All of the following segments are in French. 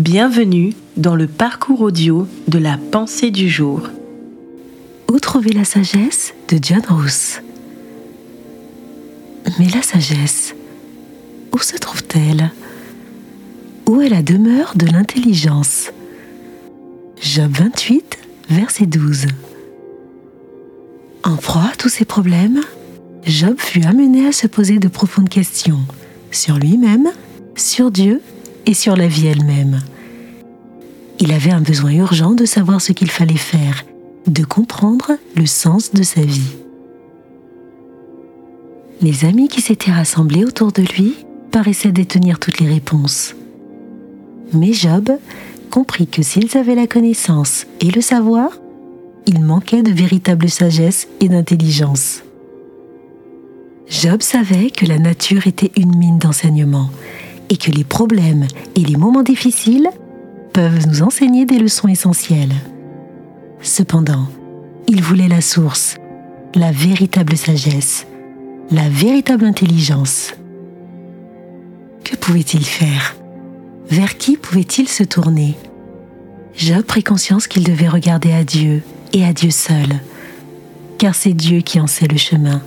Bienvenue dans le parcours audio de la pensée du jour. Où trouver la sagesse de John Rousse? Mais la sagesse, où se trouve-t-elle? Où est la demeure de l'intelligence? Job 28, verset 12. En proie à tous ces problèmes, Job fut amené à se poser de profondes questions sur lui-même, sur Dieu et sur la vie elle-même. Il avait un besoin urgent de savoir ce qu'il fallait faire, de comprendre le sens de sa vie. Les amis qui s'étaient rassemblés autour de lui paraissaient détenir toutes les réponses. Mais Job comprit que s'ils avaient la connaissance et le savoir, il manquait de véritable sagesse et d'intelligence. Job savait que la nature était une mine d'enseignement et que les problèmes et les moments difficiles peuvent nous enseigner des leçons essentielles. Cependant, il voulait la source, la véritable sagesse, la véritable intelligence. Que pouvait-il faire? Vers qui pouvait-il se tourner? Job prit conscience qu'il devait regarder à Dieu et à Dieu seul, car c'est Dieu qui en sait le chemin,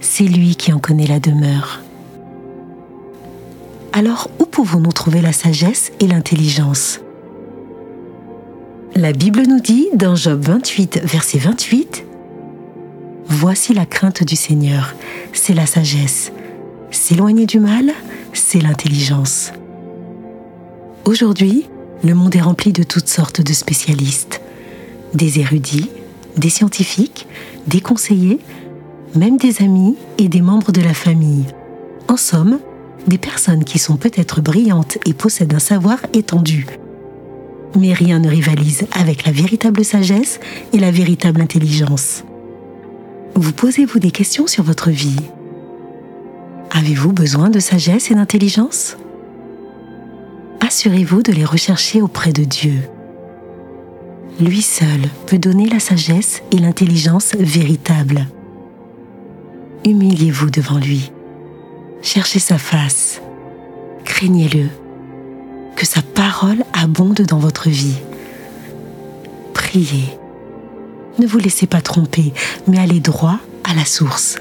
c'est lui qui en connaît la demeure. Alors où pouvons-nous trouver la sagesse et l'intelligence? La Bible nous dit dans Job 28, verset 28, Voici la crainte du Seigneur, c'est la sagesse. S'éloigner du mal, c'est l'intelligence. Aujourd'hui, le monde est rempli de toutes sortes de spécialistes, des érudits, des scientifiques, des conseillers, même des amis et des membres de la famille. En somme, des personnes qui sont peut-être brillantes et possèdent un savoir étendu. Mais rien ne rivalise avec la véritable sagesse et la véritable intelligence. Vous posez-vous des questions sur votre vie Avez-vous besoin de sagesse et d'intelligence? Assurez-vous de les rechercher auprès de Dieu. Lui seul peut donner la sagesse et l'intelligence véritable. Humiliez-vous devant lui Cherchez sa face. Craignez-le. Que sa parole abonde dans votre vie. Priez. Ne vous laissez pas tromper, mais allez droit à la source.